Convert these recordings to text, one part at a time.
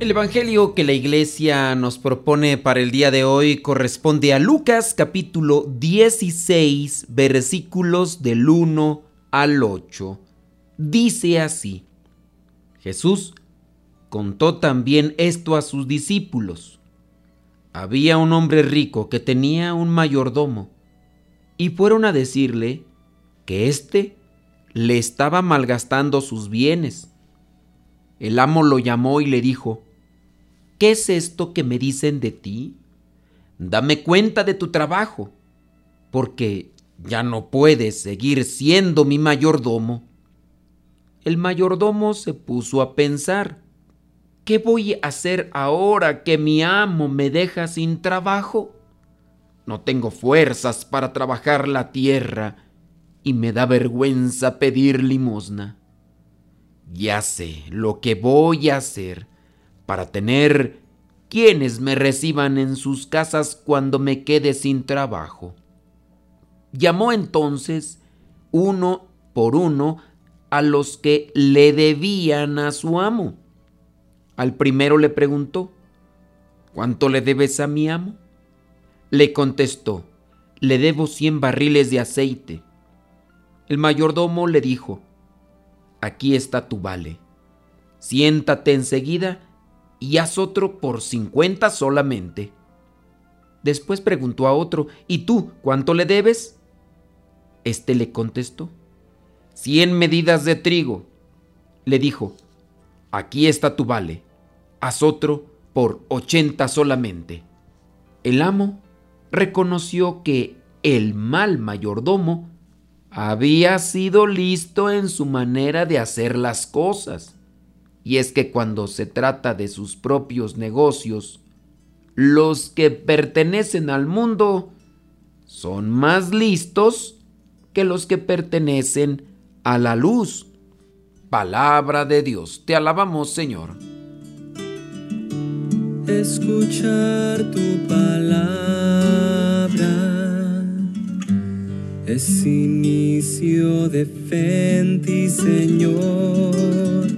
El Evangelio que la iglesia nos propone para el día de hoy corresponde a Lucas capítulo 16 versículos del 1 al 8. Dice así, Jesús contó también esto a sus discípulos. Había un hombre rico que tenía un mayordomo y fueron a decirle que éste le estaba malgastando sus bienes. El amo lo llamó y le dijo, ¿Qué es esto que me dicen de ti? Dame cuenta de tu trabajo, porque ya no puedes seguir siendo mi mayordomo. El mayordomo se puso a pensar, ¿qué voy a hacer ahora que mi amo me deja sin trabajo? No tengo fuerzas para trabajar la tierra y me da vergüenza pedir limosna. Ya sé lo que voy a hacer para tener quienes me reciban en sus casas cuando me quede sin trabajo. Llamó entonces uno por uno a los que le debían a su amo. Al primero le preguntó, ¿cuánto le debes a mi amo? Le contestó, le debo cien barriles de aceite. El mayordomo le dijo, aquí está tu vale. Siéntate enseguida y haz otro por cincuenta solamente. Después preguntó a otro, ¿y tú cuánto le debes? Este le contestó, cien medidas de trigo. Le dijo, aquí está tu vale, haz otro por ochenta solamente. El amo reconoció que el mal mayordomo había sido listo en su manera de hacer las cosas y es que cuando se trata de sus propios negocios, los que pertenecen al mundo son más listos que los que pertenecen a la luz. Palabra de Dios, te alabamos Señor. Escuchar tu palabra es inicio de fe ti, Señor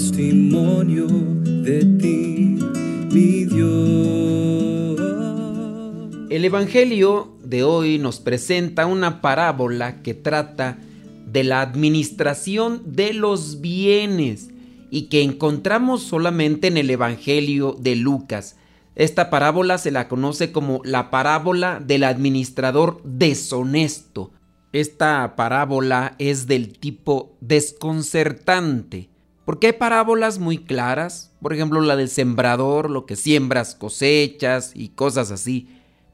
testimonio de ti, mi Dios. El Evangelio de hoy nos presenta una parábola que trata de la administración de los bienes y que encontramos solamente en el Evangelio de Lucas. Esta parábola se la conoce como la parábola del administrador deshonesto. Esta parábola es del tipo desconcertante, porque hay parábolas muy claras, por ejemplo la del sembrador, lo que siembras cosechas y cosas así,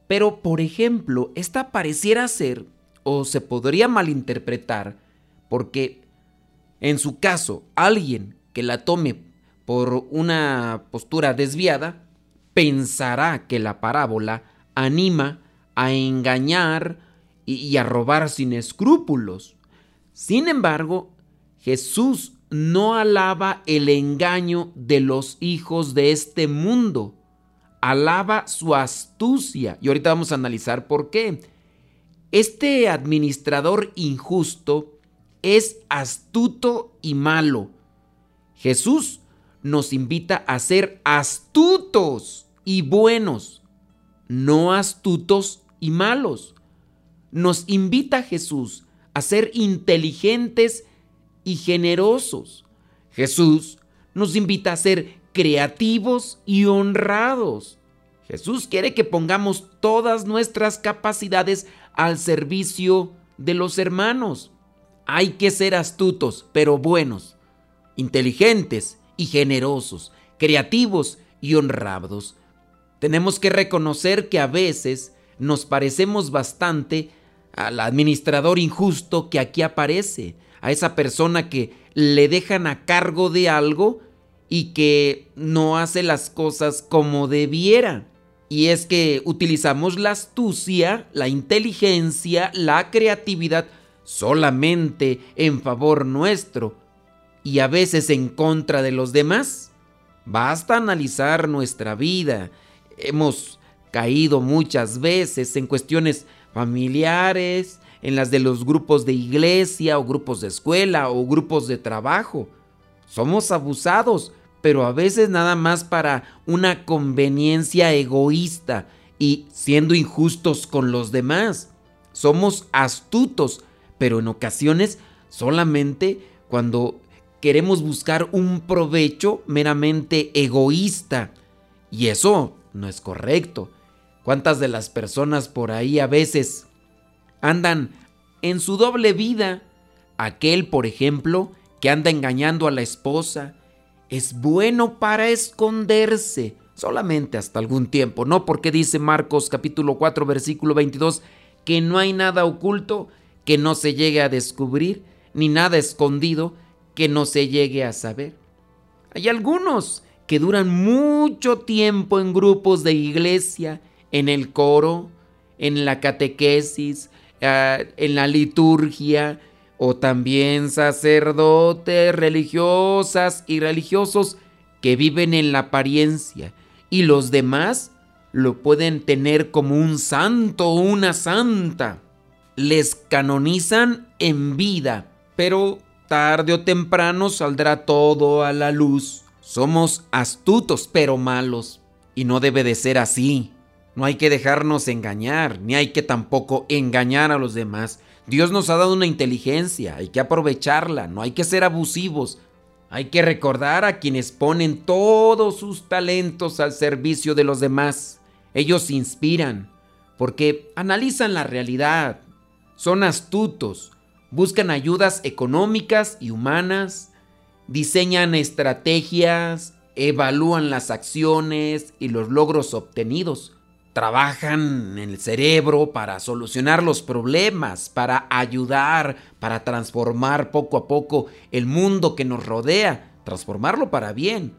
pero por ejemplo esta pareciera ser o se podría malinterpretar porque en su caso alguien que la tome por una postura desviada pensará que la parábola anima a engañar y a robar sin escrúpulos. Sin embargo, Jesús no alaba el engaño de los hijos de este mundo, alaba su astucia. Y ahorita vamos a analizar por qué. Este administrador injusto es astuto y malo. Jesús nos invita a ser astutos y buenos, no astutos y malos nos invita Jesús a ser inteligentes y generosos. Jesús nos invita a ser creativos y honrados. Jesús quiere que pongamos todas nuestras capacidades al servicio de los hermanos. Hay que ser astutos, pero buenos, inteligentes y generosos, creativos y honrados. Tenemos que reconocer que a veces nos parecemos bastante al administrador injusto que aquí aparece, a esa persona que le dejan a cargo de algo y que no hace las cosas como debiera. Y es que utilizamos la astucia, la inteligencia, la creatividad solamente en favor nuestro y a veces en contra de los demás. Basta analizar nuestra vida. Hemos caído muchas veces en cuestiones familiares, en las de los grupos de iglesia o grupos de escuela o grupos de trabajo. Somos abusados pero a veces nada más para una conveniencia egoísta y siendo injustos con los demás. Somos astutos, pero en ocasiones solamente cuando queremos buscar un provecho meramente egoísta. Y eso no es correcto. ¿Cuántas de las personas por ahí a veces andan en su doble vida? Aquel, por ejemplo, que anda engañando a la esposa, es bueno para esconderse, solamente hasta algún tiempo, ¿no? Porque dice Marcos capítulo 4 versículo 22 que no hay nada oculto que no se llegue a descubrir, ni nada escondido que no se llegue a saber. Hay algunos que duran mucho tiempo en grupos de iglesia, en el coro, en la catequesis, ah, en la liturgia, o también sacerdotes, religiosas y religiosos que viven en la apariencia y los demás lo pueden tener como un santo o una santa. Les canonizan en vida, pero tarde o temprano saldrá todo a la luz. Somos astutos pero malos y no debe de ser así. No hay que dejarnos engañar, ni hay que tampoco engañar a los demás. Dios nos ha dado una inteligencia, hay que aprovecharla, no hay que ser abusivos. Hay que recordar a quienes ponen todos sus talentos al servicio de los demás. Ellos inspiran, porque analizan la realidad, son astutos, buscan ayudas económicas y humanas, diseñan estrategias, evalúan las acciones y los logros obtenidos trabajan en el cerebro para solucionar los problemas, para ayudar, para transformar poco a poco el mundo que nos rodea, transformarlo para bien.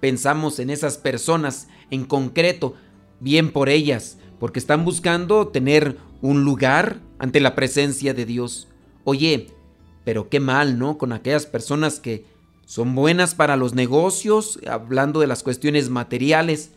Pensamos en esas personas en concreto, bien por ellas, porque están buscando tener un lugar ante la presencia de Dios. Oye, pero qué mal, ¿no? Con aquellas personas que son buenas para los negocios, hablando de las cuestiones materiales,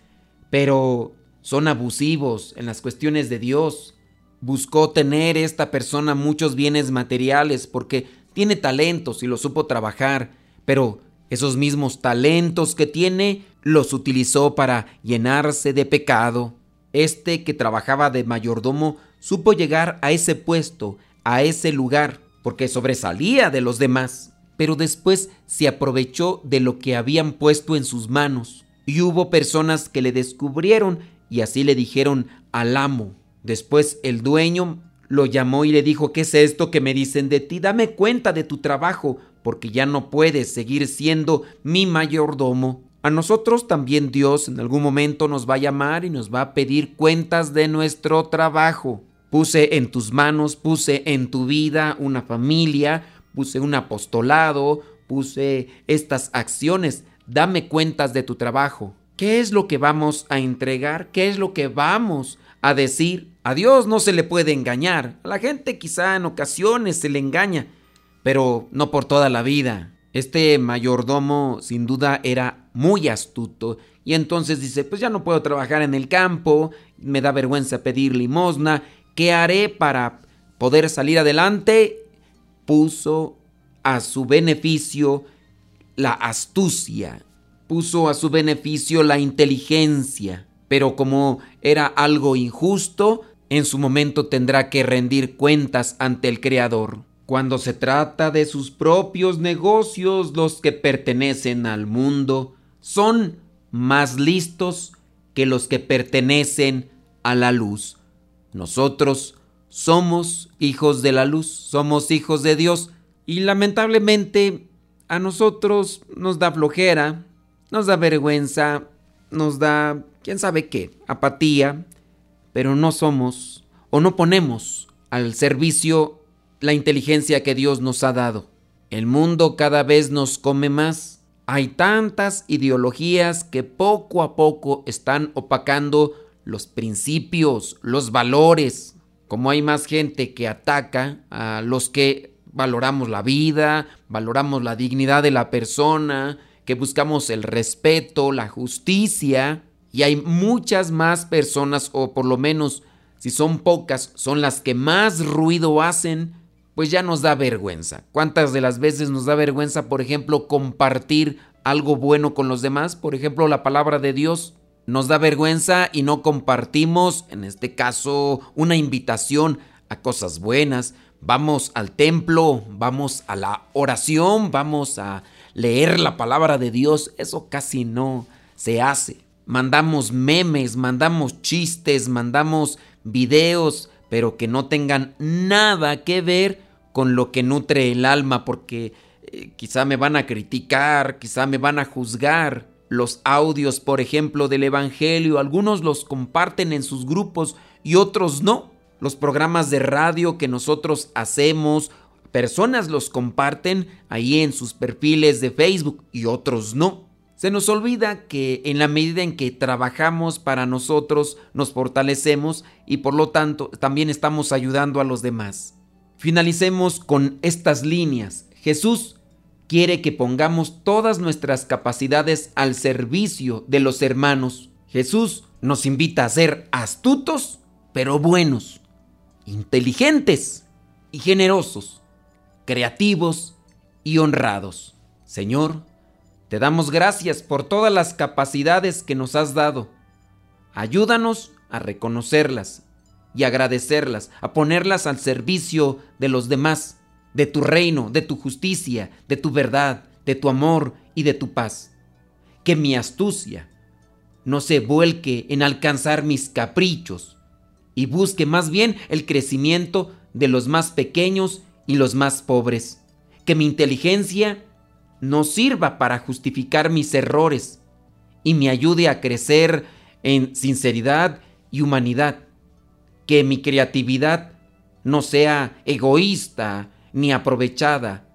pero son abusivos en las cuestiones de Dios. Buscó tener esta persona muchos bienes materiales porque tiene talentos y lo supo trabajar, pero esos mismos talentos que tiene los utilizó para llenarse de pecado. Este que trabajaba de mayordomo supo llegar a ese puesto, a ese lugar, porque sobresalía de los demás, pero después se aprovechó de lo que habían puesto en sus manos. Y hubo personas que le descubrieron y así le dijeron al amo. Después el dueño lo llamó y le dijo, ¿qué es esto que me dicen de ti? Dame cuenta de tu trabajo, porque ya no puedes seguir siendo mi mayordomo. A nosotros también Dios en algún momento nos va a llamar y nos va a pedir cuentas de nuestro trabajo. Puse en tus manos, puse en tu vida una familia, puse un apostolado, puse estas acciones. Dame cuentas de tu trabajo. ¿Qué es lo que vamos a entregar? ¿Qué es lo que vamos a decir? A Dios no se le puede engañar. A la gente quizá en ocasiones se le engaña, pero no por toda la vida. Este mayordomo sin duda era muy astuto y entonces dice, pues ya no puedo trabajar en el campo, me da vergüenza pedir limosna, ¿qué haré para poder salir adelante? Puso a su beneficio la astucia, puso a su beneficio la inteligencia, pero como era algo injusto, en su momento tendrá que rendir cuentas ante el Creador. Cuando se trata de sus propios negocios, los que pertenecen al mundo son más listos que los que pertenecen a la luz. Nosotros somos hijos de la luz, somos hijos de Dios y lamentablemente a nosotros nos da flojera, nos da vergüenza, nos da quién sabe qué, apatía, pero no somos o no ponemos al servicio la inteligencia que Dios nos ha dado. El mundo cada vez nos come más. Hay tantas ideologías que poco a poco están opacando los principios, los valores. Como hay más gente que ataca a los que valoramos la vida, valoramos la dignidad de la persona, que buscamos el respeto, la justicia, y hay muchas más personas, o por lo menos si son pocas, son las que más ruido hacen, pues ya nos da vergüenza. ¿Cuántas de las veces nos da vergüenza, por ejemplo, compartir algo bueno con los demás? Por ejemplo, la palabra de Dios. Nos da vergüenza y no compartimos, en este caso, una invitación a cosas buenas. Vamos al templo, vamos a la oración, vamos a leer la palabra de Dios. Eso casi no se hace. Mandamos memes, mandamos chistes, mandamos videos, pero que no tengan nada que ver con lo que nutre el alma, porque eh, quizá me van a criticar, quizá me van a juzgar. Los audios, por ejemplo, del Evangelio, algunos los comparten en sus grupos y otros no. Los programas de radio que nosotros hacemos, personas los comparten ahí en sus perfiles de Facebook y otros no. Se nos olvida que en la medida en que trabajamos para nosotros, nos fortalecemos y por lo tanto también estamos ayudando a los demás. Finalicemos con estas líneas. Jesús quiere que pongamos todas nuestras capacidades al servicio de los hermanos. Jesús nos invita a ser astutos, pero buenos, inteligentes y generosos, creativos y honrados. Señor, te damos gracias por todas las capacidades que nos has dado. Ayúdanos a reconocerlas y agradecerlas, a ponerlas al servicio de los demás, de tu reino, de tu justicia, de tu verdad, de tu amor y de tu paz. Que mi astucia no se vuelque en alcanzar mis caprichos y busque más bien el crecimiento de los más pequeños y los más pobres. Que mi inteligencia no sirva para justificar mis errores y me ayude a crecer en sinceridad y humanidad. Que mi creatividad no sea egoísta ni aprovechada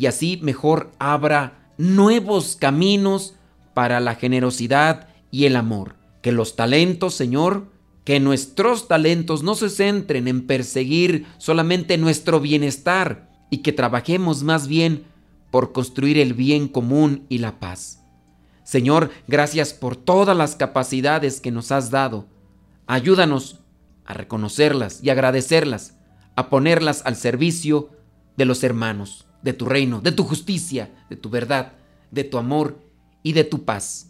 y así mejor abra nuevos caminos para la generosidad y el amor. Que los talentos, Señor, que nuestros talentos no se centren en perseguir solamente nuestro bienestar y que trabajemos más bien por construir el bien común y la paz. Señor, gracias por todas las capacidades que nos has dado. Ayúdanos a reconocerlas y agradecerlas, a ponerlas al servicio de los hermanos, de tu reino, de tu justicia, de tu verdad, de tu amor y de tu paz.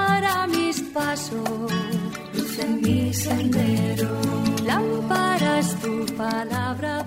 pasos, luz en mi sendero. Lámpara es tu palabra.